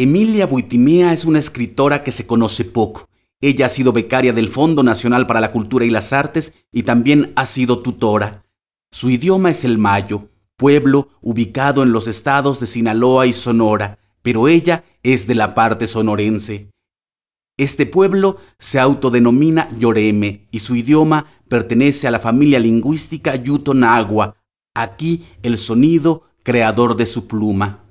Emilia Buitimea es una escritora que se conoce poco. Ella ha sido becaria del Fondo Nacional para la Cultura y las Artes y también ha sido tutora. Su idioma es el mayo, pueblo ubicado en los estados de Sinaloa y Sonora, pero ella es de la parte sonorense. Este pueblo se autodenomina Lloreme y su idioma pertenece a la familia lingüística Yutonagua, aquí el sonido creador de su pluma.